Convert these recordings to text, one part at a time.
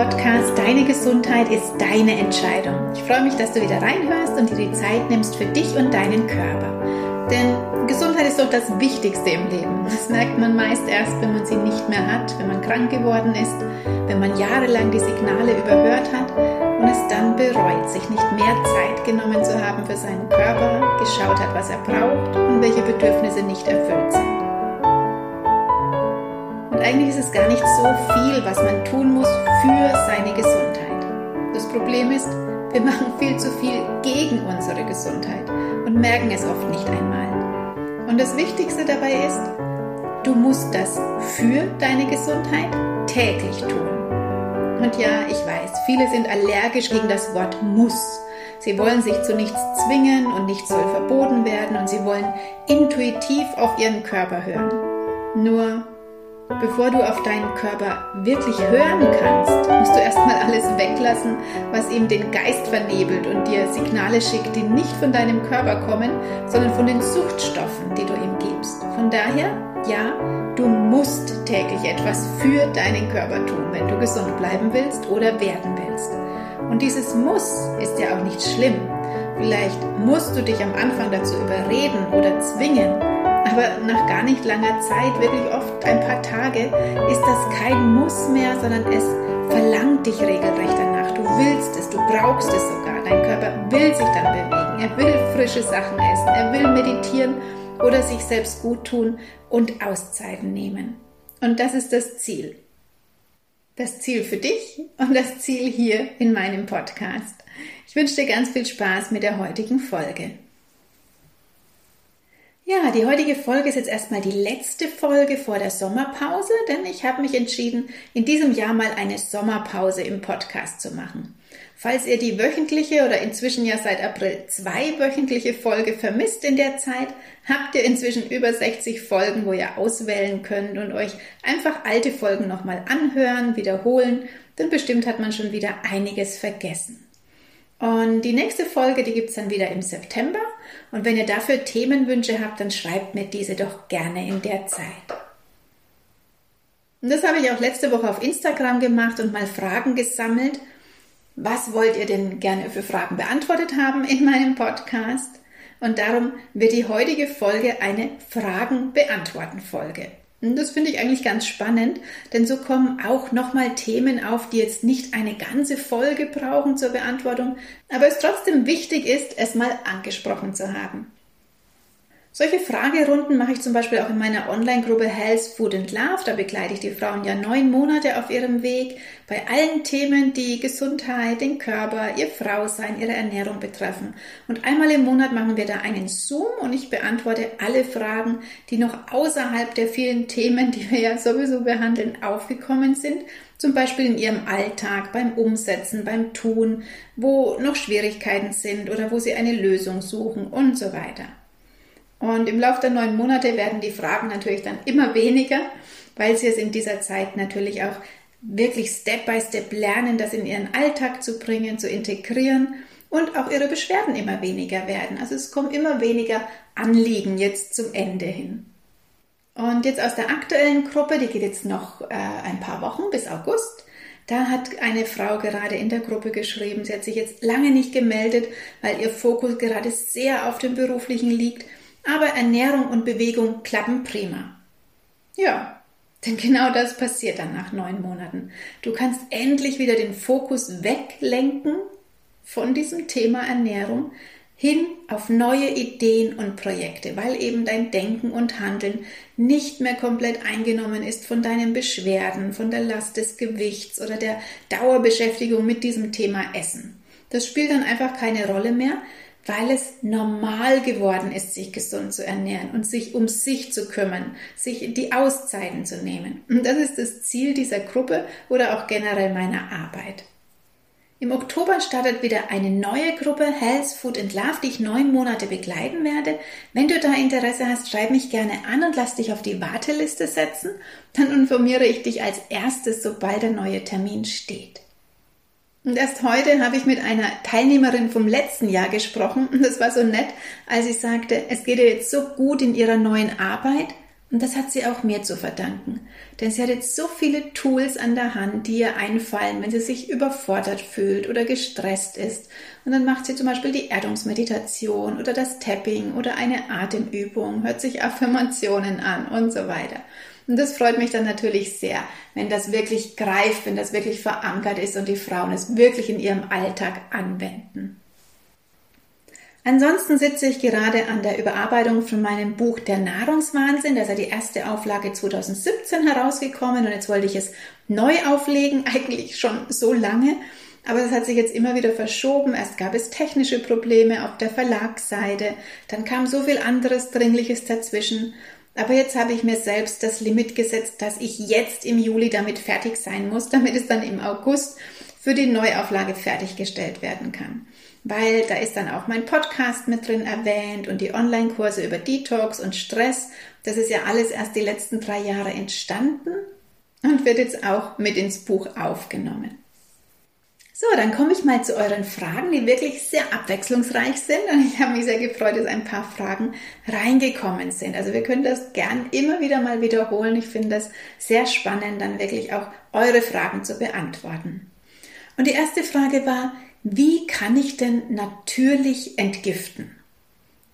Podcast Deine Gesundheit ist deine Entscheidung. Ich freue mich, dass du wieder reinhörst und dir die Zeit nimmst für dich und deinen Körper. Denn Gesundheit ist doch das Wichtigste im Leben. Das merkt man meist erst, wenn man sie nicht mehr hat, wenn man krank geworden ist, wenn man jahrelang die Signale überhört hat und es dann bereut, sich nicht mehr Zeit genommen zu haben für seinen Körper, geschaut hat, was er braucht und welche Bedürfnisse nicht erfüllt sind. Und eigentlich ist es gar nicht so viel, was man tun muss für seine Gesundheit. Das Problem ist, wir machen viel zu viel gegen unsere Gesundheit und merken es oft nicht einmal. Und das Wichtigste dabei ist, du musst das für deine Gesundheit täglich tun. Und ja, ich weiß, viele sind allergisch gegen das Wort muss. Sie wollen sich zu nichts zwingen und nichts soll verboten werden und sie wollen intuitiv auf ihren Körper hören. Nur Bevor du auf deinen Körper wirklich hören kannst, musst du erstmal alles weglassen, was ihm den Geist vernebelt und dir Signale schickt, die nicht von deinem Körper kommen, sondern von den Suchtstoffen, die du ihm gibst. Von daher, ja, du musst täglich etwas für deinen Körper tun, wenn du gesund bleiben willst oder werden willst. Und dieses Muss ist ja auch nicht schlimm. Vielleicht musst du dich am Anfang dazu überreden oder zwingen, aber nach gar nicht langer Zeit, wirklich oft ein paar Tage, ist das kein Muss mehr, sondern es verlangt dich regelrecht danach. Du willst es, du brauchst es sogar. Dein Körper will sich dann bewegen. Er will frische Sachen essen. Er will meditieren oder sich selbst gut tun und Auszeiten nehmen. Und das ist das Ziel. Das Ziel für dich und das Ziel hier in meinem Podcast. Ich wünsche dir ganz viel Spaß mit der heutigen Folge. Ja, die heutige Folge ist jetzt erstmal die letzte Folge vor der Sommerpause, denn ich habe mich entschieden, in diesem Jahr mal eine Sommerpause im Podcast zu machen. Falls ihr die wöchentliche oder inzwischen ja seit April zwei wöchentliche Folge vermisst in der Zeit, habt ihr inzwischen über 60 Folgen, wo ihr auswählen könnt und euch einfach alte Folgen nochmal anhören, wiederholen, denn bestimmt hat man schon wieder einiges vergessen. Und die nächste Folge, die gibt's dann wieder im September. Und wenn ihr dafür Themenwünsche habt, dann schreibt mir diese doch gerne in der Zeit. Und das habe ich auch letzte Woche auf Instagram gemacht und mal Fragen gesammelt. Was wollt ihr denn gerne für Fragen beantwortet haben in meinem Podcast? Und darum wird die heutige Folge eine Fragen beantworten Folge. Und das finde ich eigentlich ganz spannend, denn so kommen auch nochmal Themen auf, die jetzt nicht eine ganze Folge brauchen zur Beantwortung, aber es trotzdem wichtig ist, es mal angesprochen zu haben. Solche Fragerunden mache ich zum Beispiel auch in meiner Online-Gruppe Health, Food and Love. Da begleite ich die Frauen ja neun Monate auf ihrem Weg bei allen Themen, die Gesundheit, den Körper, ihr Frausein, ihre Ernährung betreffen. Und einmal im Monat machen wir da einen Zoom und ich beantworte alle Fragen, die noch außerhalb der vielen Themen, die wir ja sowieso behandeln, aufgekommen sind. Zum Beispiel in ihrem Alltag, beim Umsetzen, beim Tun, wo noch Schwierigkeiten sind oder wo sie eine Lösung suchen und so weiter. Und im Laufe der neun Monate werden die Fragen natürlich dann immer weniger, weil sie es in dieser Zeit natürlich auch wirklich Step by Step lernen, das in ihren Alltag zu bringen, zu integrieren und auch ihre Beschwerden immer weniger werden. Also es kommen immer weniger Anliegen jetzt zum Ende hin. Und jetzt aus der aktuellen Gruppe, die geht jetzt noch äh, ein paar Wochen bis August. Da hat eine Frau gerade in der Gruppe geschrieben, sie hat sich jetzt lange nicht gemeldet, weil ihr Fokus gerade sehr auf dem beruflichen liegt aber Ernährung und Bewegung klappen prima. Ja, denn genau das passiert dann nach neun Monaten. Du kannst endlich wieder den Fokus weglenken von diesem Thema Ernährung hin auf neue Ideen und Projekte, weil eben dein Denken und Handeln nicht mehr komplett eingenommen ist von deinen Beschwerden, von der Last des Gewichts oder der Dauerbeschäftigung mit diesem Thema Essen. Das spielt dann einfach keine Rolle mehr, weil es normal geworden ist, sich gesund zu ernähren und sich um sich zu kümmern, sich die Auszeiten zu nehmen. Und das ist das Ziel dieser Gruppe oder auch generell meiner Arbeit. Im Oktober startet wieder eine neue Gruppe Health, Food and Love, die ich neun Monate begleiten werde. Wenn du da Interesse hast, schreib mich gerne an und lass dich auf die Warteliste setzen. Dann informiere ich dich als erstes, sobald der neue Termin steht. Und erst heute habe ich mit einer Teilnehmerin vom letzten Jahr gesprochen und das war so nett, als sie sagte, es geht ihr jetzt so gut in ihrer neuen Arbeit Und das hat sie auch mir zu verdanken. Denn sie hat jetzt so viele Tools an der Hand, die ihr einfallen, wenn sie sich überfordert fühlt oder gestresst ist. Und dann macht sie zum Beispiel die Erdungsmeditation oder das Tapping oder eine Atemübung, hört sich Affirmationen an und so weiter. Und das freut mich dann natürlich sehr, wenn das wirklich greift, wenn das wirklich verankert ist und die Frauen es wirklich in ihrem Alltag anwenden. Ansonsten sitze ich gerade an der Überarbeitung von meinem Buch Der Nahrungswahnsinn. Da ist ja die erste Auflage 2017 herausgekommen und jetzt wollte ich es neu auflegen, eigentlich schon so lange. Aber das hat sich jetzt immer wieder verschoben. Erst gab es technische Probleme auf der Verlagsseite, dann kam so viel anderes Dringliches dazwischen. Aber jetzt habe ich mir selbst das Limit gesetzt, dass ich jetzt im Juli damit fertig sein muss, damit es dann im August für die Neuauflage fertiggestellt werden kann weil da ist dann auch mein Podcast mit drin erwähnt und die Online-Kurse über Detox und Stress. Das ist ja alles erst die letzten drei Jahre entstanden und wird jetzt auch mit ins Buch aufgenommen. So, dann komme ich mal zu euren Fragen, die wirklich sehr abwechslungsreich sind. Und ich habe mich sehr gefreut, dass ein paar Fragen reingekommen sind. Also wir können das gern immer wieder mal wiederholen. Ich finde das sehr spannend, dann wirklich auch eure Fragen zu beantworten. Und die erste Frage war, wie kann ich denn natürlich entgiften?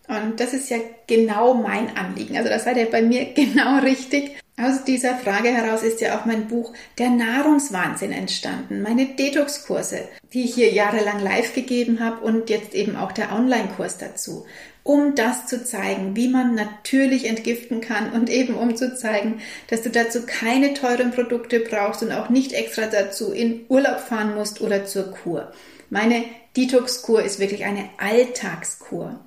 Und das ist ja genau mein Anliegen. Also das seid ihr bei mir genau richtig. Aus dieser Frage heraus ist ja auch mein Buch Der Nahrungswahnsinn entstanden. Meine Detox-Kurse, die ich hier jahrelang live gegeben habe und jetzt eben auch der Online-Kurs dazu. Um das zu zeigen, wie man natürlich entgiften kann und eben um zu zeigen, dass du dazu keine teuren Produkte brauchst und auch nicht extra dazu in Urlaub fahren musst oder zur Kur. Meine Detox-Kur ist wirklich eine Alltagskur.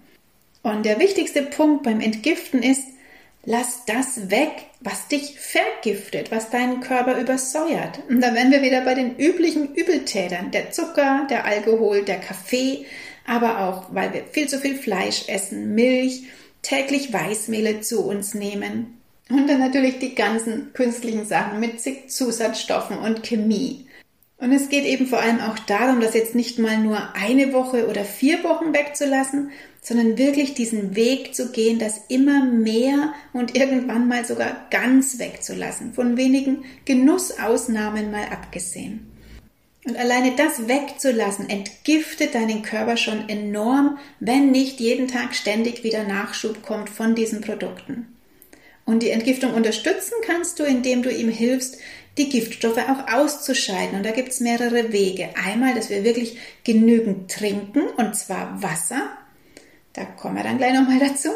Und der wichtigste Punkt beim Entgiften ist, lass das weg, was dich vergiftet, was deinen Körper übersäuert. Und da wären wir wieder bei den üblichen Übeltätern. Der Zucker, der Alkohol, der Kaffee, aber auch, weil wir viel zu viel Fleisch essen, Milch, täglich Weißmehle zu uns nehmen. Und dann natürlich die ganzen künstlichen Sachen mit zig Zusatzstoffen und Chemie. Und es geht eben vor allem auch darum, das jetzt nicht mal nur eine Woche oder vier Wochen wegzulassen, sondern wirklich diesen Weg zu gehen, das immer mehr und irgendwann mal sogar ganz wegzulassen, von wenigen Genussausnahmen mal abgesehen. Und alleine das wegzulassen, entgiftet deinen Körper schon enorm, wenn nicht jeden Tag ständig wieder Nachschub kommt von diesen Produkten. Und die Entgiftung unterstützen kannst du, indem du ihm hilfst, die Giftstoffe auch auszuscheiden. Und da gibt es mehrere Wege. Einmal, dass wir wirklich genügend trinken, und zwar Wasser. Da kommen wir dann gleich nochmal dazu.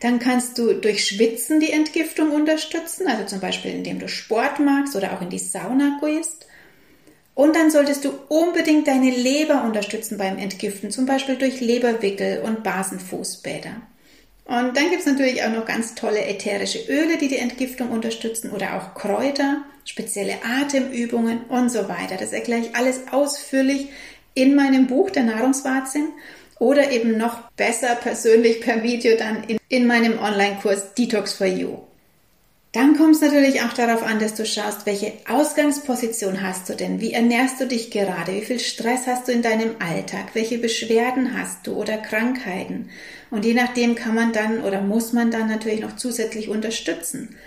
Dann kannst du durch Schwitzen die Entgiftung unterstützen, also zum Beispiel indem du Sport magst oder auch in die Sauna gehst. Und dann solltest du unbedingt deine Leber unterstützen beim Entgiften, zum Beispiel durch Leberwickel und Basenfußbäder. Und dann gibt es natürlich auch noch ganz tolle ätherische Öle, die die Entgiftung unterstützen oder auch Kräuter, spezielle Atemübungen und so weiter. Das erkläre ich alles ausführlich in meinem Buch Der Nahrungswahnsinn oder eben noch besser persönlich per Video dann in, in meinem Online-Kurs Detox for You. Dann kommt es natürlich auch darauf an, dass du schaust, welche Ausgangsposition hast du denn? Wie ernährst du dich gerade? Wie viel Stress hast du in deinem Alltag? Welche Beschwerden hast du oder Krankheiten? Und je nachdem kann man dann oder muss man dann natürlich noch zusätzlich unterstützen.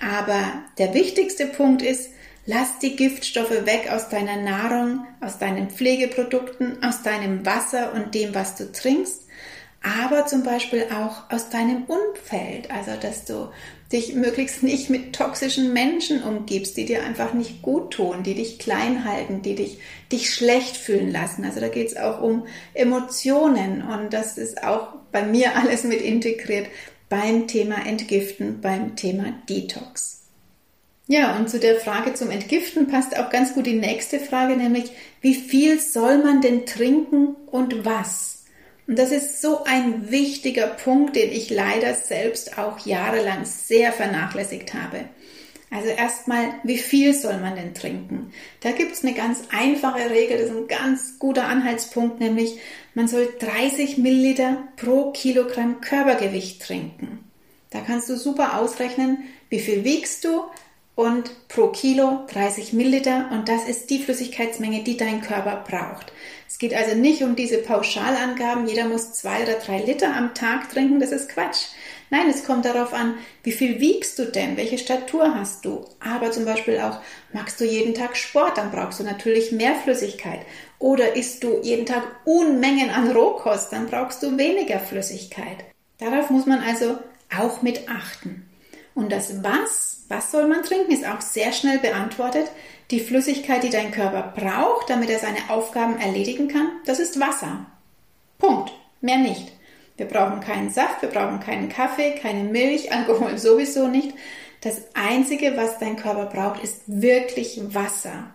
Aber der wichtigste Punkt ist, lass die Giftstoffe weg aus deiner Nahrung, aus deinen Pflegeprodukten, aus deinem Wasser und dem, was du trinkst, aber zum Beispiel auch aus deinem Umfeld. Also, dass du dich möglichst nicht mit toxischen Menschen umgibst, die dir einfach nicht gut tun, die dich klein halten, die dich, dich schlecht fühlen lassen. Also da geht es auch um Emotionen und das ist auch bei mir alles mit integriert beim Thema Entgiften, beim Thema Detox. Ja, und zu der Frage zum Entgiften passt auch ganz gut die nächste Frage, nämlich wie viel soll man denn trinken und was? Und das ist so ein wichtiger Punkt, den ich leider selbst auch jahrelang sehr vernachlässigt habe. Also erstmal, wie viel soll man denn trinken? Da gibt es eine ganz einfache Regel, das ist ein ganz guter Anhaltspunkt, nämlich man soll 30 Milliliter pro Kilogramm Körpergewicht trinken. Da kannst du super ausrechnen, wie viel wiegst du und pro Kilo 30 Milliliter und das ist die Flüssigkeitsmenge, die dein Körper braucht. Es geht also nicht um diese Pauschalangaben, jeder muss zwei oder drei Liter am Tag trinken, das ist Quatsch. Nein, es kommt darauf an, wie viel wiegst du denn, welche Statur hast du. Aber zum Beispiel auch, magst du jeden Tag Sport, dann brauchst du natürlich mehr Flüssigkeit. Oder isst du jeden Tag Unmengen an Rohkost, dann brauchst du weniger Flüssigkeit. Darauf muss man also auch mit achten. Und das Was, was soll man trinken, ist auch sehr schnell beantwortet. Die Flüssigkeit, die dein Körper braucht, damit er seine Aufgaben erledigen kann, das ist Wasser. Punkt. Mehr nicht. Wir brauchen keinen Saft, wir brauchen keinen Kaffee, keine Milch, Alkohol sowieso nicht. Das Einzige, was dein Körper braucht, ist wirklich Wasser.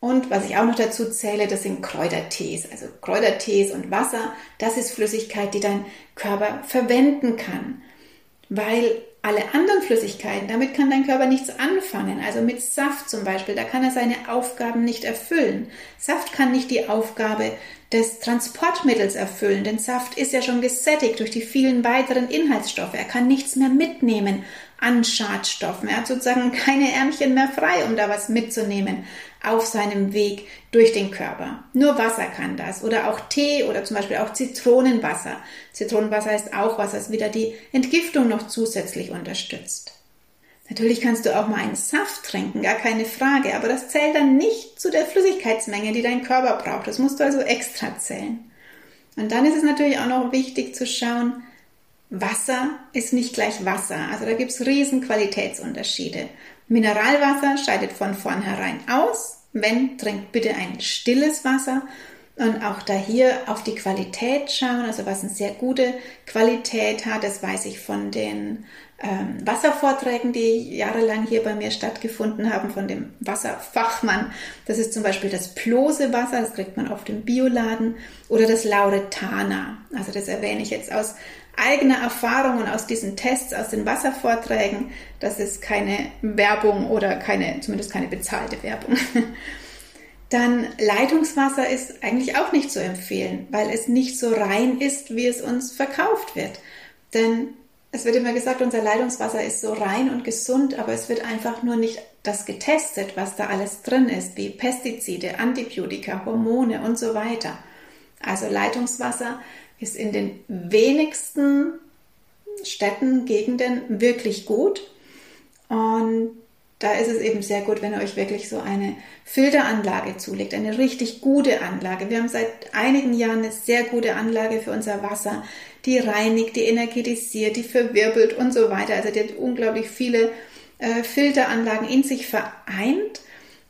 Und was ich auch noch dazu zähle, das sind Kräutertees. Also Kräutertees und Wasser, das ist Flüssigkeit, die dein Körper verwenden kann. Weil alle anderen Flüssigkeiten, damit kann dein Körper nichts anfangen. Also mit Saft zum Beispiel, da kann er seine Aufgaben nicht erfüllen. Saft kann nicht die Aufgabe des Transportmittels erfüllen, denn Saft ist ja schon gesättigt durch die vielen weiteren Inhaltsstoffe. Er kann nichts mehr mitnehmen an Schadstoffen. Er hat sozusagen keine Ärmchen mehr frei, um da was mitzunehmen auf seinem Weg durch den Körper. Nur Wasser kann das. Oder auch Tee oder zum Beispiel auch Zitronenwasser. Zitronenwasser ist auch was, das wieder die Entgiftung noch zusätzlich unterstützt. Natürlich kannst du auch mal einen Saft trinken, gar keine Frage, aber das zählt dann nicht zu der Flüssigkeitsmenge, die dein Körper braucht. Das musst du also extra zählen. Und dann ist es natürlich auch noch wichtig zu schauen, Wasser ist nicht gleich Wasser. Also da gibt es riesen Qualitätsunterschiede. Mineralwasser scheidet von vornherein aus. Wenn, trinkt bitte ein stilles Wasser. Und auch da hier auf die Qualität schauen, also was eine sehr gute Qualität hat, das weiß ich von den ähm, Wasservorträgen, die jahrelang hier bei mir stattgefunden haben, von dem Wasserfachmann. Das ist zum Beispiel das Plose-Wasser, das kriegt man auf dem Bioladen, oder das Lauretana. Also das erwähne ich jetzt aus eigener Erfahrung und aus diesen Tests, aus den Wasservorträgen. Das ist keine Werbung oder keine, zumindest keine bezahlte Werbung. Dann Leitungswasser ist eigentlich auch nicht zu empfehlen, weil es nicht so rein ist, wie es uns verkauft wird. Denn es wird immer gesagt, unser Leitungswasser ist so rein und gesund, aber es wird einfach nur nicht das getestet, was da alles drin ist, wie Pestizide, Antibiotika, Hormone und so weiter. Also Leitungswasser ist in den wenigsten Städten, Gegenden wirklich gut. Und da ist es eben sehr gut, wenn ihr euch wirklich so eine Filteranlage zulegt, eine richtig gute Anlage. Wir haben seit einigen Jahren eine sehr gute Anlage für unser Wasser, die reinigt, die energetisiert, die verwirbelt und so weiter. Also die hat unglaublich viele äh, Filteranlagen in sich vereint.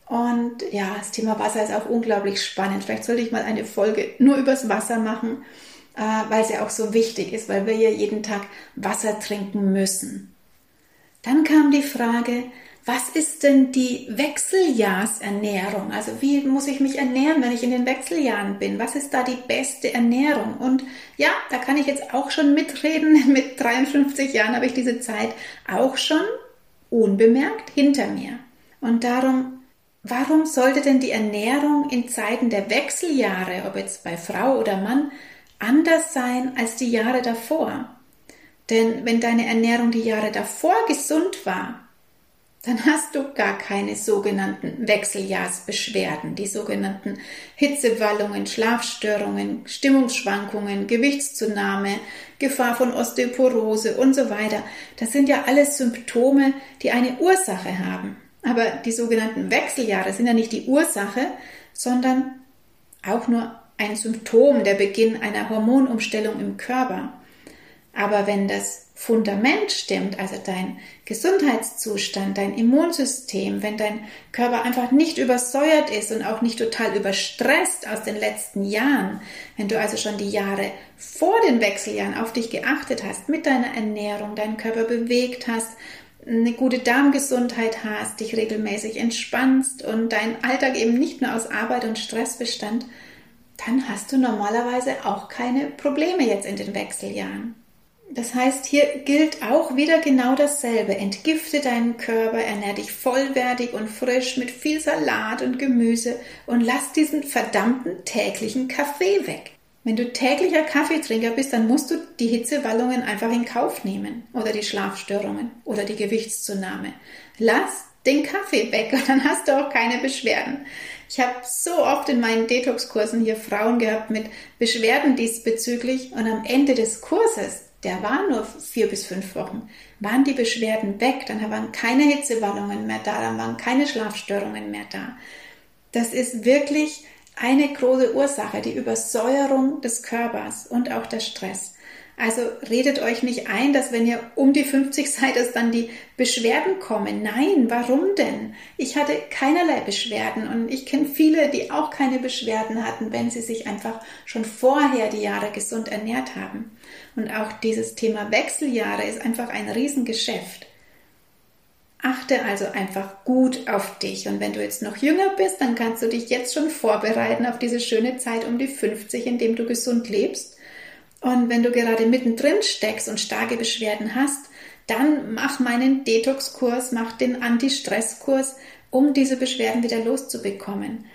Und ja, das Thema Wasser ist auch unglaublich spannend. Vielleicht sollte ich mal eine Folge nur übers Wasser machen weil es ja auch so wichtig ist, weil wir ja jeden Tag Wasser trinken müssen. Dann kam die Frage, was ist denn die Wechseljahrsernährung? Also wie muss ich mich ernähren, wenn ich in den Wechseljahren bin? Was ist da die beste Ernährung? Und ja, da kann ich jetzt auch schon mitreden. Mit 53 Jahren habe ich diese Zeit auch schon unbemerkt hinter mir. Und darum, warum sollte denn die Ernährung in Zeiten der Wechseljahre, ob jetzt bei Frau oder Mann, anders sein als die Jahre davor. Denn wenn deine Ernährung die Jahre davor gesund war, dann hast du gar keine sogenannten Wechseljahrsbeschwerden, die sogenannten Hitzewallungen, Schlafstörungen, Stimmungsschwankungen, Gewichtszunahme, Gefahr von Osteoporose und so weiter. Das sind ja alles Symptome, die eine Ursache haben. Aber die sogenannten Wechseljahre sind ja nicht die Ursache, sondern auch nur ein Symptom, der Beginn einer Hormonumstellung im Körper. Aber wenn das Fundament stimmt, also dein Gesundheitszustand, dein Immunsystem, wenn dein Körper einfach nicht übersäuert ist und auch nicht total überstresst aus den letzten Jahren, wenn du also schon die Jahre vor den Wechseljahren auf dich geachtet hast, mit deiner Ernährung, deinen Körper bewegt hast, eine gute Darmgesundheit hast, dich regelmäßig entspannst und dein Alltag eben nicht nur aus Arbeit und Stress bestand, dann hast du normalerweise auch keine Probleme jetzt in den Wechseljahren. Das heißt, hier gilt auch wieder genau dasselbe. Entgifte deinen Körper, ernähr dich vollwertig und frisch mit viel Salat und Gemüse und lass diesen verdammten täglichen Kaffee weg. Wenn du täglicher Kaffeetrinker bist, dann musst du die Hitzewallungen einfach in Kauf nehmen oder die Schlafstörungen oder die Gewichtszunahme. Lass den Kaffee weg und dann hast du auch keine Beschwerden. Ich habe so oft in meinen Detox-Kursen hier Frauen gehabt mit Beschwerden diesbezüglich und am Ende des Kurses, der war nur vier bis fünf Wochen, waren die Beschwerden weg, dann waren keine Hitzewallungen mehr da, dann waren keine Schlafstörungen mehr da. Das ist wirklich eine große Ursache, die Übersäuerung des Körpers und auch der Stress. Also redet euch nicht ein, dass wenn ihr um die 50 seid, dass dann die Beschwerden kommen. Nein, warum denn? Ich hatte keinerlei Beschwerden und ich kenne viele, die auch keine Beschwerden hatten, wenn sie sich einfach schon vorher die Jahre gesund ernährt haben. Und auch dieses Thema Wechseljahre ist einfach ein Riesengeschäft. Achte also einfach gut auf dich. Und wenn du jetzt noch jünger bist, dann kannst du dich jetzt schon vorbereiten auf diese schöne Zeit um die 50, in dem du gesund lebst und wenn du gerade mittendrin steckst und starke Beschwerden hast, dann mach meinen Detox-Kurs, mach den Anti-Stress-Kurs, um diese Beschwerden wieder loszubekommen.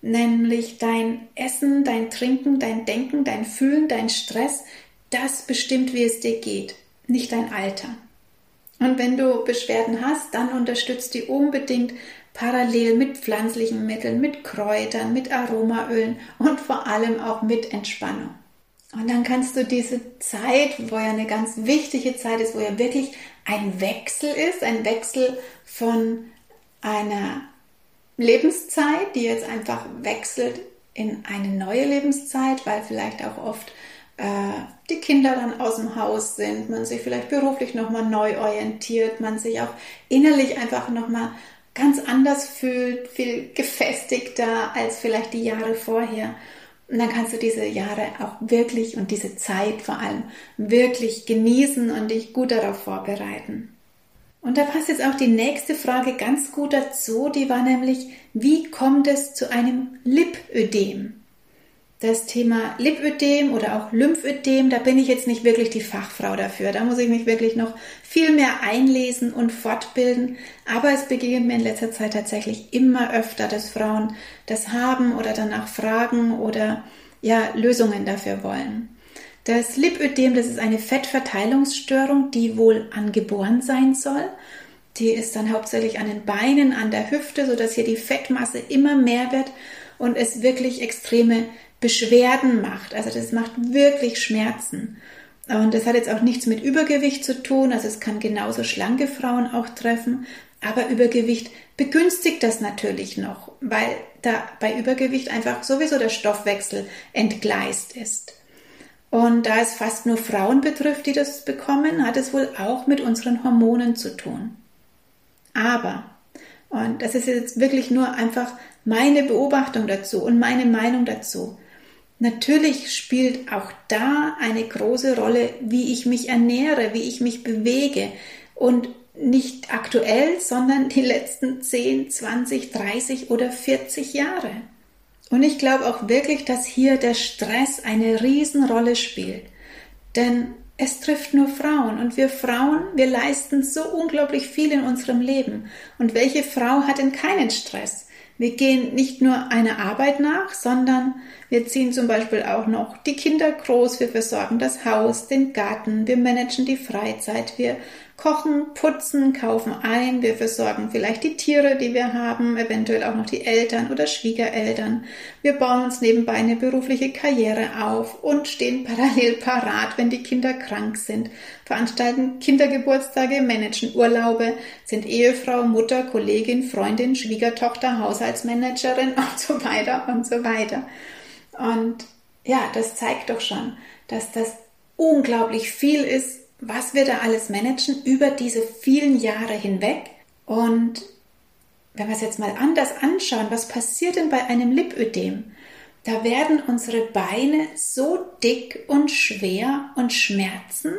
Nämlich dein Essen, dein Trinken, dein Denken, dein Fühlen, dein Stress, das bestimmt, wie es dir geht, nicht dein Alter. Und wenn du Beschwerden hast, dann unterstützt die unbedingt parallel mit pflanzlichen Mitteln, mit Kräutern, mit Aromaölen und vor allem auch mit Entspannung. Und dann kannst du diese Zeit, wo ja eine ganz wichtige Zeit ist, wo ja wirklich ein Wechsel ist, ein Wechsel von einer Lebenszeit, die jetzt einfach wechselt in eine neue Lebenszeit, weil vielleicht auch oft äh, die Kinder dann aus dem Haus sind, man sich vielleicht beruflich nochmal neu orientiert, man sich auch innerlich einfach nochmal ganz anders fühlt, viel gefestigter als vielleicht die Jahre vorher. Und dann kannst du diese Jahre auch wirklich und diese Zeit vor allem wirklich genießen und dich gut darauf vorbereiten. Und da passt jetzt auch die nächste Frage ganz gut dazu, die war nämlich, wie kommt es zu einem Lipödem? Das Thema Lipödem oder auch Lymphödem, da bin ich jetzt nicht wirklich die Fachfrau dafür. Da muss ich mich wirklich noch viel mehr einlesen und fortbilden. Aber es begegnet mir in letzter Zeit tatsächlich immer öfter, dass Frauen das haben oder danach fragen oder ja, Lösungen dafür wollen. Das Lipödem, das ist eine Fettverteilungsstörung, die wohl angeboren sein soll. Die ist dann hauptsächlich an den Beinen, an der Hüfte, sodass hier die Fettmasse immer mehr wird und es wirklich extreme Beschwerden macht. Also das macht wirklich Schmerzen. Und das hat jetzt auch nichts mit Übergewicht zu tun. Also es kann genauso schlanke Frauen auch treffen. Aber Übergewicht begünstigt das natürlich noch, weil da bei Übergewicht einfach sowieso der Stoffwechsel entgleist ist. Und da es fast nur Frauen betrifft, die das bekommen, hat es wohl auch mit unseren Hormonen zu tun. Aber, und das ist jetzt wirklich nur einfach meine Beobachtung dazu und meine Meinung dazu, Natürlich spielt auch da eine große Rolle, wie ich mich ernähre, wie ich mich bewege und nicht aktuell, sondern die letzten 10, 20, 30 oder 40 Jahre. Und ich glaube auch wirklich, dass hier der Stress eine Riesenrolle spielt. Denn es trifft nur Frauen und wir Frauen, wir leisten so unglaublich viel in unserem Leben. Und welche Frau hat denn keinen Stress? Wir gehen nicht nur einer Arbeit nach, sondern wir ziehen zum Beispiel auch noch die Kinder groß, wir versorgen das Haus, den Garten, wir managen die Freizeit, wir kochen, putzen, kaufen ein, wir versorgen vielleicht die Tiere, die wir haben, eventuell auch noch die Eltern oder Schwiegereltern. Wir bauen uns nebenbei eine berufliche Karriere auf und stehen parallel parat, wenn die Kinder krank sind, veranstalten Kindergeburtstage, managen Urlaube, sind Ehefrau, Mutter, Kollegin, Freundin, Schwiegertochter, Haushaltsmanagerin und so weiter und so weiter. Und ja, das zeigt doch schon, dass das unglaublich viel ist, was wir da alles managen über diese vielen Jahre hinweg. Und wenn wir es jetzt mal anders anschauen, was passiert denn bei einem Lipödem? Da werden unsere Beine so dick und schwer und schmerzen,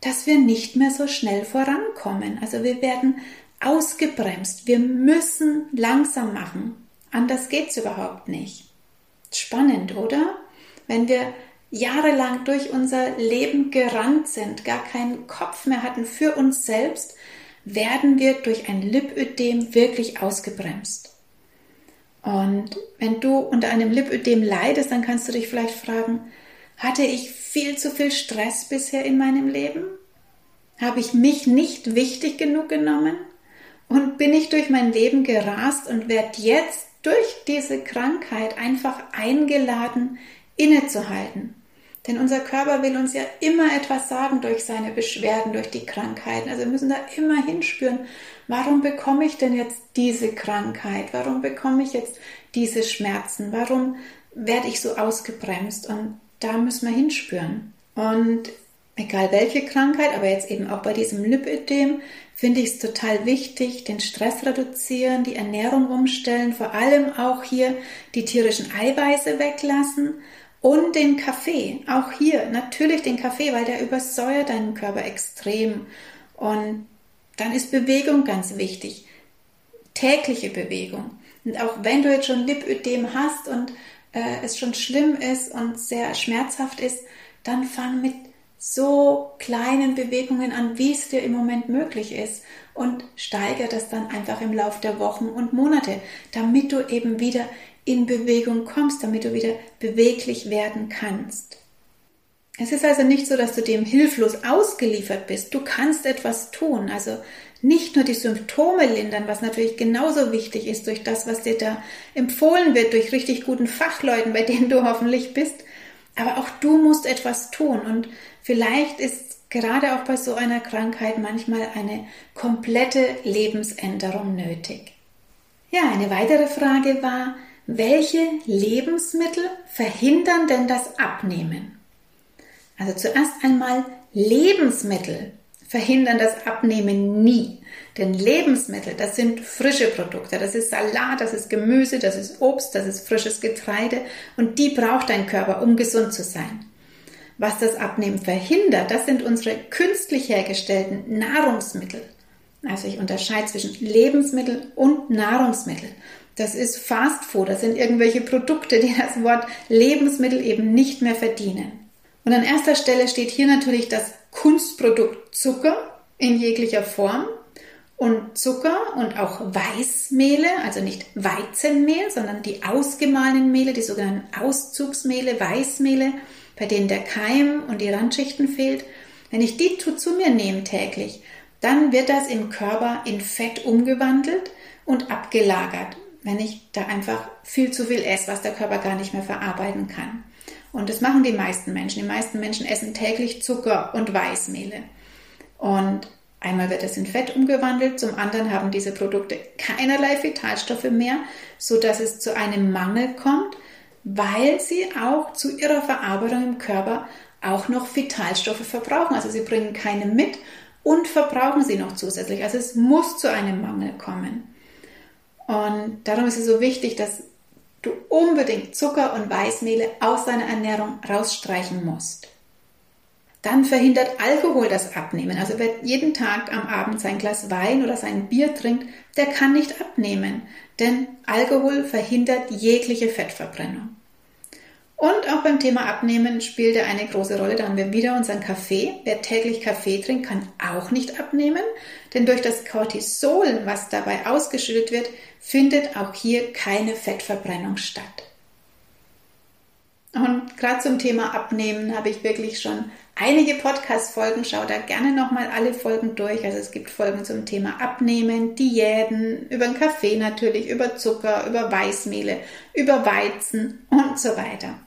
dass wir nicht mehr so schnell vorankommen. Also wir werden ausgebremst. Wir müssen langsam machen. Anders geht's überhaupt nicht. Spannend, oder? Wenn wir jahrelang durch unser Leben gerannt sind, gar keinen Kopf mehr hatten für uns selbst, werden wir durch ein Lipödem wirklich ausgebremst. Und wenn du unter einem Lipödem leidest, dann kannst du dich vielleicht fragen, hatte ich viel zu viel Stress bisher in meinem Leben? Habe ich mich nicht wichtig genug genommen? Und bin ich durch mein Leben gerast und werde jetzt durch diese Krankheit einfach eingeladen, innezuhalten Denn unser Körper will uns ja immer etwas sagen durch seine Beschwerden, durch die Krankheiten. Also wir müssen da immer hinspüren, warum bekomme ich denn jetzt diese Krankheit? Warum bekomme ich jetzt diese Schmerzen? Warum werde ich so ausgebremst? Und da müssen wir hinspüren. Und egal welche Krankheit, aber jetzt eben auch bei diesem Lipödem, finde ich es total wichtig, den Stress reduzieren, die Ernährung umstellen, vor allem auch hier die tierischen Eiweiße weglassen und den Kaffee. Auch hier natürlich den Kaffee, weil der übersäuert deinen Körper extrem. Und dann ist Bewegung ganz wichtig. Tägliche Bewegung. Und auch wenn du jetzt schon Lipödem hast und äh, es schon schlimm ist und sehr schmerzhaft ist, dann fang mit so kleinen Bewegungen an, wie es dir im Moment möglich ist und steigere das dann einfach im Laufe der Wochen und Monate, damit du eben wieder in Bewegung kommst, damit du wieder beweglich werden kannst. Es ist also nicht so, dass du dem hilflos ausgeliefert bist. Du kannst etwas tun. Also nicht nur die Symptome lindern, was natürlich genauso wichtig ist durch das, was dir da empfohlen wird, durch richtig guten Fachleuten, bei denen du hoffentlich bist, aber auch du musst etwas tun. Und vielleicht ist gerade auch bei so einer Krankheit manchmal eine komplette Lebensänderung nötig. Ja, eine weitere Frage war, welche Lebensmittel verhindern denn das Abnehmen? Also zuerst einmal Lebensmittel verhindern das Abnehmen nie. Denn Lebensmittel, das sind frische Produkte. Das ist Salat, das ist Gemüse, das ist Obst, das ist frisches Getreide und die braucht dein Körper, um gesund zu sein. Was das Abnehmen verhindert, das sind unsere künstlich hergestellten Nahrungsmittel. Also ich unterscheide zwischen Lebensmittel und Nahrungsmittel. Das ist Fast Food, das sind irgendwelche Produkte, die das Wort Lebensmittel eben nicht mehr verdienen. Und an erster Stelle steht hier natürlich das Kunstprodukt Zucker in jeglicher Form und Zucker und auch Weißmehle, also nicht Weizenmehl, sondern die ausgemahlenen Mehle, die sogenannten Auszugsmehle, Weißmehle, bei denen der Keim und die Randschichten fehlt. Wenn ich die zu mir nehme täglich, dann wird das im Körper in Fett umgewandelt und abgelagert wenn ich da einfach viel zu viel esse, was der Körper gar nicht mehr verarbeiten kann. Und das machen die meisten Menschen. Die meisten Menschen essen täglich Zucker und Weißmehle. Und einmal wird es in Fett umgewandelt, zum anderen haben diese Produkte keinerlei Vitalstoffe mehr, so dass es zu einem Mangel kommt, weil sie auch zu ihrer Verarbeitung im Körper auch noch Vitalstoffe verbrauchen. Also sie bringen keine mit und verbrauchen sie noch zusätzlich. Also es muss zu einem Mangel kommen. Und darum ist es so wichtig, dass du unbedingt Zucker und Weißmehle aus deiner Ernährung rausstreichen musst. Dann verhindert Alkohol das Abnehmen. Also wer jeden Tag am Abend sein Glas Wein oder sein Bier trinkt, der kann nicht abnehmen, denn Alkohol verhindert jegliche Fettverbrennung. Und auch beim Thema Abnehmen spielt er eine große Rolle. Da haben wir wieder unseren Kaffee. Wer täglich Kaffee trinkt, kann auch nicht abnehmen, denn durch das Cortisol, was dabei ausgeschüttet wird, findet auch hier keine Fettverbrennung statt. Und gerade zum Thema Abnehmen habe ich wirklich schon einige Podcast-Folgen. Schau da gerne nochmal alle Folgen durch. Also es gibt Folgen zum Thema Abnehmen, Diäten, über den Kaffee natürlich, über Zucker, über Weißmehle, über Weizen und so weiter.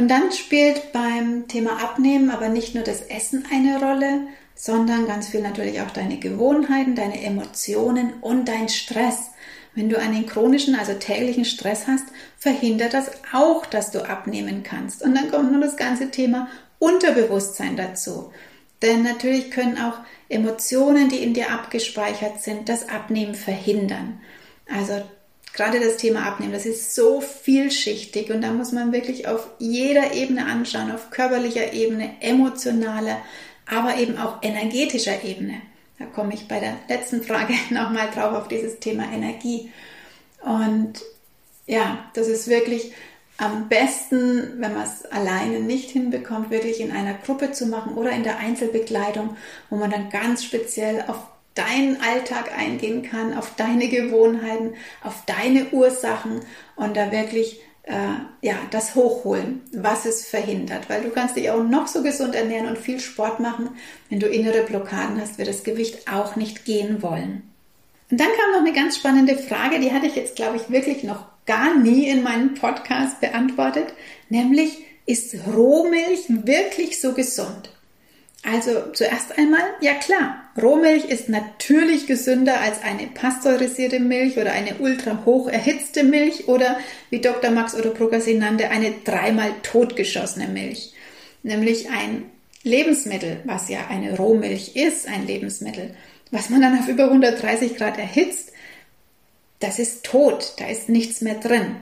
Und dann spielt beim Thema Abnehmen aber nicht nur das Essen eine Rolle, sondern ganz viel natürlich auch deine Gewohnheiten, deine Emotionen und dein Stress. Wenn du einen chronischen, also täglichen Stress hast, verhindert das auch, dass du abnehmen kannst. Und dann kommt nur das ganze Thema Unterbewusstsein dazu. Denn natürlich können auch Emotionen, die in dir abgespeichert sind, das Abnehmen verhindern. Also gerade das Thema Abnehmen, das ist so vielschichtig und da muss man wirklich auf jeder Ebene anschauen, auf körperlicher Ebene, emotionaler, aber eben auch energetischer Ebene. Da komme ich bei der letzten Frage nochmal drauf auf dieses Thema Energie. Und ja, das ist wirklich am besten, wenn man es alleine nicht hinbekommt, wirklich in einer Gruppe zu machen oder in der Einzelbekleidung, wo man dann ganz speziell auf deinen Alltag eingehen kann, auf deine Gewohnheiten, auf deine Ursachen und da wirklich äh, ja, das hochholen, was es verhindert. Weil du kannst dich auch noch so gesund ernähren und viel Sport machen. Wenn du innere Blockaden hast, wird das Gewicht auch nicht gehen wollen. Und dann kam noch eine ganz spannende Frage, die hatte ich jetzt, glaube ich, wirklich noch gar nie in meinem Podcast beantwortet, nämlich ist Rohmilch wirklich so gesund? Also zuerst einmal, ja klar, Rohmilch ist natürlich gesünder als eine pasteurisierte Milch oder eine ultra hoch erhitzte Milch oder wie Dr. Max oder Progressi nannte, eine dreimal totgeschossene Milch. Nämlich ein Lebensmittel, was ja eine Rohmilch ist, ein Lebensmittel, was man dann auf über 130 Grad erhitzt, das ist tot, da ist nichts mehr drin.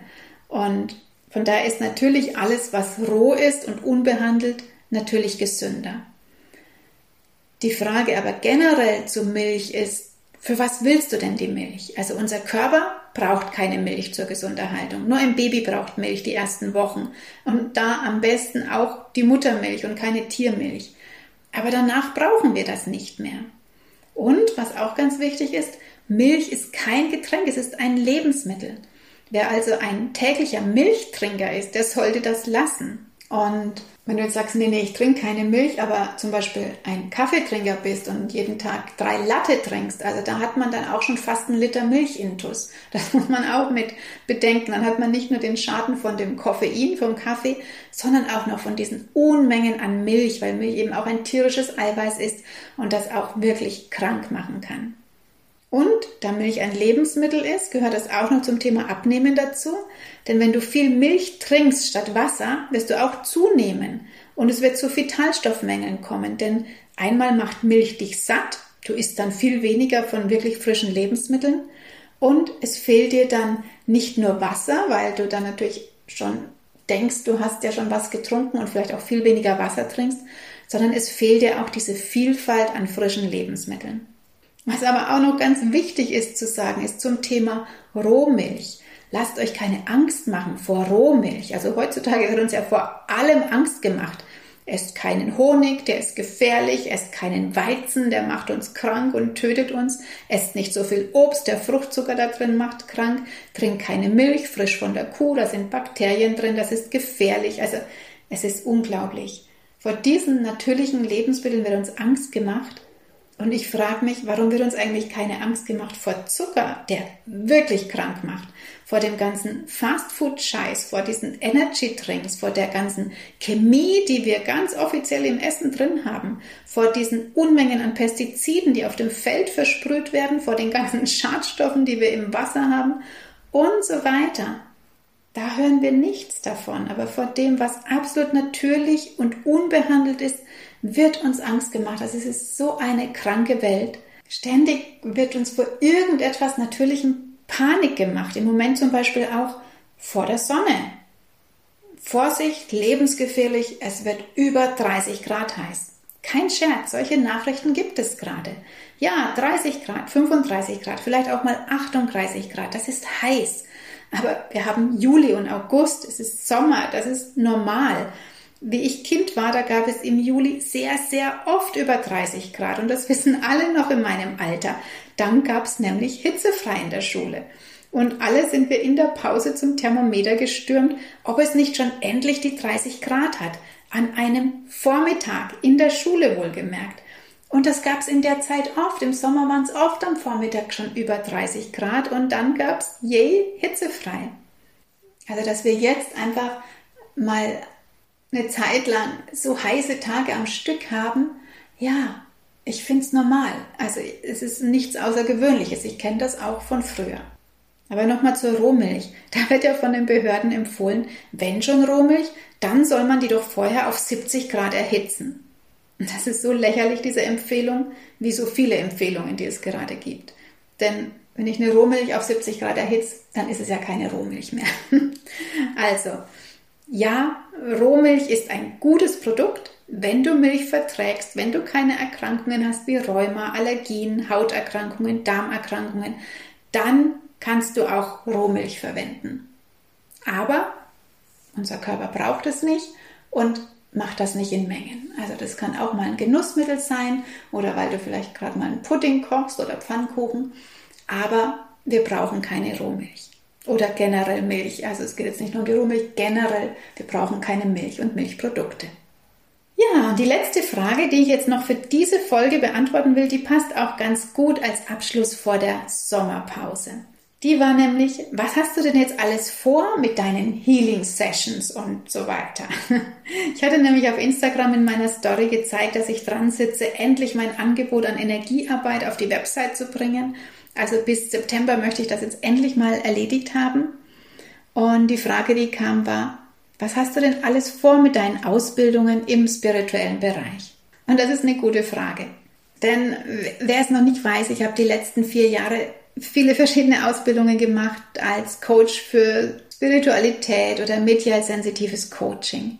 Und von daher ist natürlich alles, was roh ist und unbehandelt, natürlich gesünder. Die Frage aber generell zu Milch ist, für was willst du denn die Milch? Also unser Körper braucht keine Milch zur Gesunderhaltung. Nur ein Baby braucht Milch die ersten Wochen. Und da am besten auch die Muttermilch und keine Tiermilch. Aber danach brauchen wir das nicht mehr. Und was auch ganz wichtig ist, Milch ist kein Getränk, es ist ein Lebensmittel. Wer also ein täglicher Milchtrinker ist, der sollte das lassen. Und wenn du jetzt sagst, nee, nee, ich trinke keine Milch, aber zum Beispiel ein Kaffeetrinker bist und jeden Tag drei Latte trinkst, also da hat man dann auch schon fast einen Liter Milch intus. Das muss man auch mit bedenken. Dann hat man nicht nur den Schaden von dem Koffein, vom Kaffee, sondern auch noch von diesen Unmengen an Milch, weil Milch eben auch ein tierisches Eiweiß ist und das auch wirklich krank machen kann. Und da Milch ein Lebensmittel ist, gehört das auch noch zum Thema Abnehmen dazu. Denn wenn du viel Milch trinkst statt Wasser, wirst du auch zunehmen. Und es wird zu Vitalstoffmängeln kommen. Denn einmal macht Milch dich satt. Du isst dann viel weniger von wirklich frischen Lebensmitteln. Und es fehlt dir dann nicht nur Wasser, weil du dann natürlich schon denkst, du hast ja schon was getrunken und vielleicht auch viel weniger Wasser trinkst, sondern es fehlt dir auch diese Vielfalt an frischen Lebensmitteln. Was aber auch noch ganz wichtig ist zu sagen, ist zum Thema Rohmilch. Lasst euch keine Angst machen vor Rohmilch. Also heutzutage wird uns ja vor allem Angst gemacht. Esst keinen Honig, der ist gefährlich. Esst keinen Weizen, der macht uns krank und tötet uns. Esst nicht so viel Obst, der Fruchtzucker da drin macht krank. Trinkt keine Milch, frisch von der Kuh, da sind Bakterien drin, das ist gefährlich. Also es ist unglaublich. Vor diesen natürlichen Lebensmitteln wird uns Angst gemacht. Und ich frage mich, warum wird uns eigentlich keine Angst gemacht vor Zucker, der wirklich krank macht, vor dem ganzen Fastfood-Scheiß, vor diesen Energy-Drinks, vor der ganzen Chemie, die wir ganz offiziell im Essen drin haben, vor diesen Unmengen an Pestiziden, die auf dem Feld versprüht werden, vor den ganzen Schadstoffen, die wir im Wasser haben? Und so weiter. Da hören wir nichts davon, aber vor dem, was absolut natürlich und unbehandelt ist, wird uns Angst gemacht. Also es ist so eine kranke Welt. Ständig wird uns vor irgendetwas Natürlichem Panik gemacht. Im Moment zum Beispiel auch vor der Sonne. Vorsicht, lebensgefährlich, es wird über 30 Grad heiß. Kein Scherz, solche Nachrichten gibt es gerade. Ja, 30 Grad, 35 Grad, vielleicht auch mal 38 Grad, das ist heiß. Aber wir haben Juli und August, es ist Sommer, das ist normal. Wie ich Kind war, da gab es im Juli sehr, sehr oft über 30 Grad und das wissen alle noch in meinem Alter. Dann gab es nämlich hitzefrei in der Schule. Und alle sind wir in der Pause zum Thermometer gestürmt, ob es nicht schon endlich die 30 Grad hat. An einem Vormittag, in der Schule wohlgemerkt. Und das gab es in der Zeit oft. Im Sommer waren es oft am Vormittag schon über 30 Grad und dann gab es je hitzefrei. Also, dass wir jetzt einfach mal eine Zeit lang so heiße Tage am Stück haben, ja, ich finde es normal. Also es ist nichts Außergewöhnliches. Ich kenne das auch von früher. Aber nochmal zur Rohmilch. Da wird ja von den Behörden empfohlen, wenn schon Rohmilch, dann soll man die doch vorher auf 70 Grad erhitzen. Und das ist so lächerlich, diese Empfehlung, wie so viele Empfehlungen, die es gerade gibt. Denn wenn ich eine Rohmilch auf 70 Grad erhitze, dann ist es ja keine Rohmilch mehr. also, ja, Rohmilch ist ein gutes Produkt, wenn du Milch verträgst, wenn du keine Erkrankungen hast wie Rheuma, Allergien, Hauterkrankungen, Darmerkrankungen, dann kannst du auch Rohmilch verwenden. Aber unser Körper braucht es nicht und macht das nicht in Mengen. Also das kann auch mal ein Genussmittel sein oder weil du vielleicht gerade mal einen Pudding kochst oder Pfannkuchen, aber wir brauchen keine Rohmilch. Oder generell Milch. Also es geht jetzt nicht nur um die Rohmilch, generell, wir brauchen keine Milch und Milchprodukte. Ja, und die letzte Frage, die ich jetzt noch für diese Folge beantworten will, die passt auch ganz gut als Abschluss vor der Sommerpause. Die war nämlich, was hast du denn jetzt alles vor mit deinen Healing Sessions und so weiter? Ich hatte nämlich auf Instagram in meiner Story gezeigt, dass ich dran sitze, endlich mein Angebot an Energiearbeit auf die Website zu bringen. Also bis September möchte ich das jetzt endlich mal erledigt haben. Und die Frage, die kam, war, was hast du denn alles vor mit deinen Ausbildungen im spirituellen Bereich? Und das ist eine gute Frage. Denn wer es noch nicht weiß, ich habe die letzten vier Jahre viele verschiedene Ausbildungen gemacht als Coach für Spiritualität oder medial sensitives Coaching.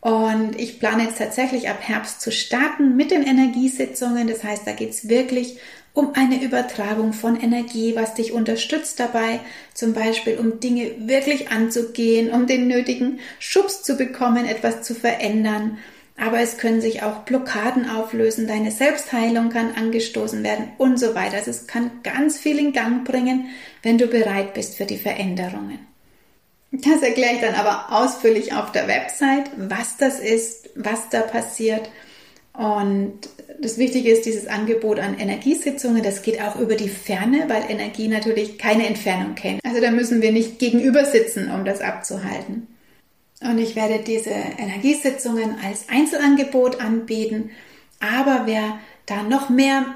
Und ich plane jetzt tatsächlich ab Herbst zu starten mit den Energiesitzungen. Das heißt, da geht es wirklich um eine Übertragung von Energie, was dich unterstützt dabei, zum Beispiel um Dinge wirklich anzugehen, um den nötigen Schubs zu bekommen, etwas zu verändern aber es können sich auch Blockaden auflösen, deine Selbstheilung kann angestoßen werden und so weiter. Also es kann ganz viel in Gang bringen, wenn du bereit bist für die Veränderungen. Das erkläre ich dann aber ausführlich auf der Website, was das ist, was da passiert. Und das Wichtige ist dieses Angebot an Energiesitzungen. Das geht auch über die Ferne, weil Energie natürlich keine Entfernung kennt. Also da müssen wir nicht gegenüber sitzen, um das abzuhalten. Und ich werde diese Energiesitzungen als Einzelangebot anbieten. Aber wer da noch mehr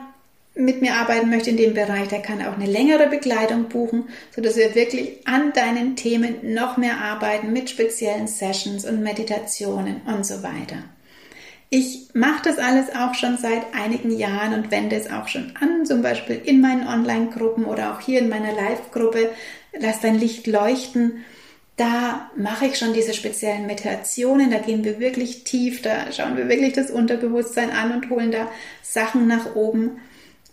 mit mir arbeiten möchte in dem Bereich, der kann auch eine längere Begleitung buchen, sodass wir wirklich an deinen Themen noch mehr arbeiten mit speziellen Sessions und Meditationen und so weiter. Ich mache das alles auch schon seit einigen Jahren und wende es auch schon an, zum Beispiel in meinen Online-Gruppen oder auch hier in meiner Live-Gruppe. Lass dein Licht leuchten da mache ich schon diese speziellen Meditationen, da gehen wir wirklich tief, da schauen wir wirklich das Unterbewusstsein an und holen da Sachen nach oben.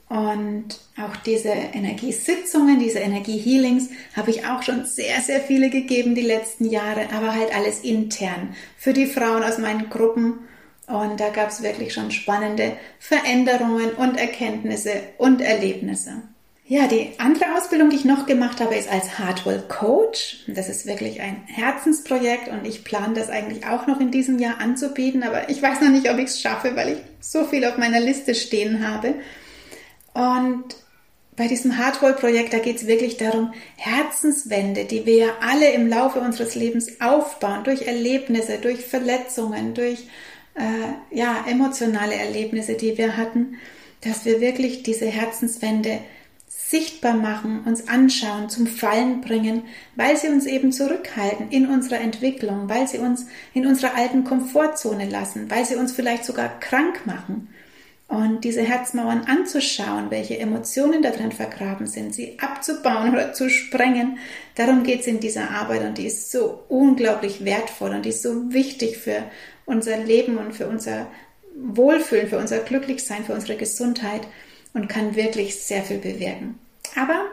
Und auch diese Energiesitzungen, diese Energiehealings habe ich auch schon sehr, sehr viele gegeben die letzten Jahre, aber halt alles intern für die Frauen aus meinen Gruppen. Und da gab es wirklich schon spannende Veränderungen und Erkenntnisse und Erlebnisse. Ja, die andere Ausbildung, die ich noch gemacht habe, ist als Hardwell Coach. Das ist wirklich ein Herzensprojekt und ich plane das eigentlich auch noch in diesem Jahr anzubieten, aber ich weiß noch nicht, ob ich es schaffe, weil ich so viel auf meiner Liste stehen habe. Und bei diesem Hardwell-Projekt, da geht es wirklich darum, Herzenswände, die wir ja alle im Laufe unseres Lebens aufbauen, durch Erlebnisse, durch Verletzungen, durch äh, ja, emotionale Erlebnisse, die wir hatten, dass wir wirklich diese Herzenswände sichtbar machen, uns anschauen, zum Fallen bringen, weil sie uns eben zurückhalten in unserer Entwicklung, weil sie uns in unserer alten Komfortzone lassen, weil sie uns vielleicht sogar krank machen. Und diese Herzmauern anzuschauen, welche Emotionen da drin vergraben sind, sie abzubauen oder zu sprengen, darum geht es in dieser Arbeit und die ist so unglaublich wertvoll und die ist so wichtig für unser Leben und für unser Wohlfühlen, für unser Glücklichsein, für unsere Gesundheit und kann wirklich sehr viel bewirken. Aber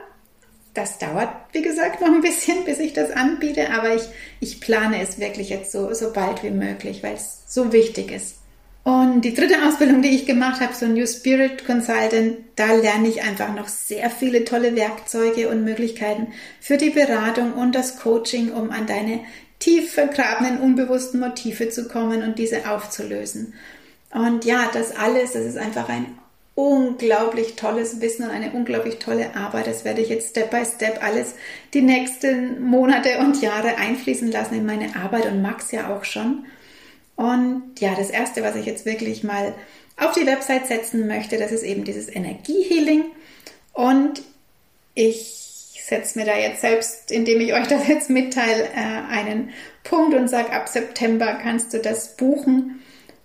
das dauert, wie gesagt, noch ein bisschen, bis ich das anbiete, aber ich, ich plane es wirklich jetzt so, so bald wie möglich, weil es so wichtig ist. Und die dritte Ausbildung, die ich gemacht habe, so New Spirit Consultant, da lerne ich einfach noch sehr viele tolle Werkzeuge und Möglichkeiten für die Beratung und das Coaching, um an deine tief vergrabenen, unbewussten Motive zu kommen und diese aufzulösen. Und ja, das alles, das ist einfach ein unglaublich tolles Wissen und eine unglaublich tolle Arbeit. Das werde ich jetzt Step by Step alles die nächsten Monate und Jahre einfließen lassen in meine Arbeit und Max ja auch schon. Und ja, das erste, was ich jetzt wirklich mal auf die Website setzen möchte, das ist eben dieses Energiehealing. Und ich setze mir da jetzt selbst, indem ich euch das jetzt mitteile, äh, einen Punkt und sage, ab September kannst du das buchen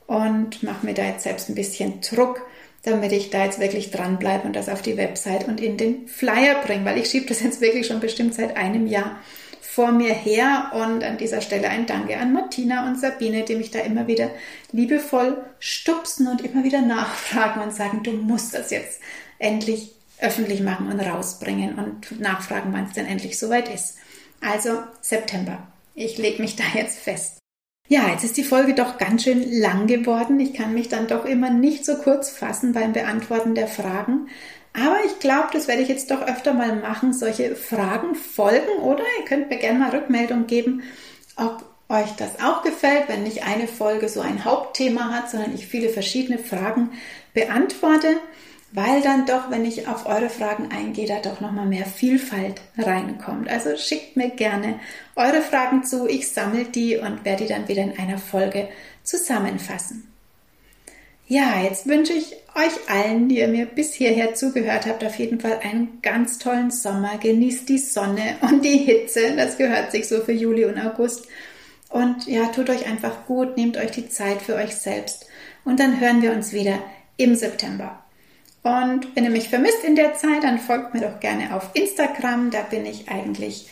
und mache mir da jetzt selbst ein bisschen Druck damit ich da jetzt wirklich dranbleibe und das auf die Website und in den Flyer bringe, weil ich schiebe das jetzt wirklich schon bestimmt seit einem Jahr vor mir her. Und an dieser Stelle ein Danke an Martina und Sabine, die mich da immer wieder liebevoll stupsen und immer wieder nachfragen und sagen, du musst das jetzt endlich öffentlich machen und rausbringen und nachfragen, wann es denn endlich soweit ist. Also September. Ich lege mich da jetzt fest. Ja, jetzt ist die Folge doch ganz schön lang geworden. Ich kann mich dann doch immer nicht so kurz fassen beim Beantworten der Fragen. Aber ich glaube, das werde ich jetzt doch öfter mal machen, solche Fragen folgen oder ihr könnt mir gerne mal Rückmeldung geben, ob euch das auch gefällt, wenn nicht eine Folge so ein Hauptthema hat, sondern ich viele verschiedene Fragen beantworte. Weil dann doch, wenn ich auf eure Fragen eingehe, da doch nochmal mehr Vielfalt reinkommt. Also schickt mir gerne eure Fragen zu, ich sammle die und werde die dann wieder in einer Folge zusammenfassen. Ja, jetzt wünsche ich euch allen, die ihr mir bis hierher zugehört habt, auf jeden Fall einen ganz tollen Sommer. Genießt die Sonne und die Hitze. Das gehört sich so für Juli und August. Und ja, tut euch einfach gut, nehmt euch die Zeit für euch selbst. Und dann hören wir uns wieder im September. Und wenn ihr mich vermisst in der Zeit, dann folgt mir doch gerne auf Instagram. Da bin ich eigentlich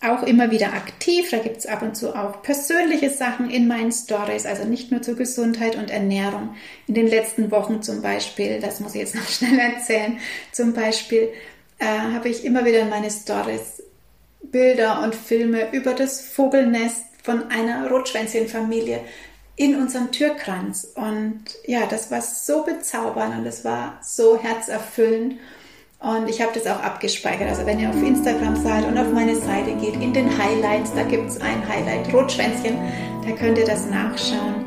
auch immer wieder aktiv. Da gibt es ab und zu auch persönliche Sachen in meinen Stories, also nicht nur zur Gesundheit und Ernährung. In den letzten Wochen zum Beispiel, das muss ich jetzt noch schnell erzählen, zum Beispiel äh, habe ich immer wieder in meine Stories Bilder und Filme über das Vogelnest von einer Rotschwänzchenfamilie in unserem Türkranz. Und ja, das war so bezaubernd und es war so herzerfüllend. Und ich habe das auch abgespeichert. Also wenn ihr auf Instagram seid und auf meine Seite geht, in den Highlights, da gibt es ein Highlight Rotschwänzchen, da könnt ihr das nachschauen,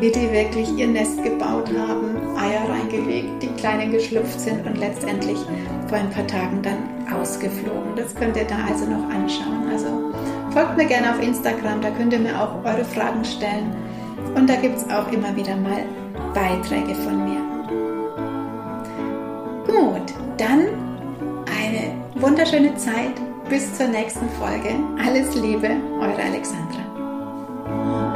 wie die wirklich ihr Nest gebaut haben, Eier reingelegt, die Kleinen geschlüpft sind und letztendlich vor ein paar Tagen dann ausgeflogen. Das könnt ihr da also noch anschauen. Also folgt mir gerne auf Instagram, da könnt ihr mir auch eure Fragen stellen. Und da gibt es auch immer wieder mal Beiträge von mir. Gut, dann eine wunderschöne Zeit. Bis zur nächsten Folge. Alles Liebe, eure Alexandra.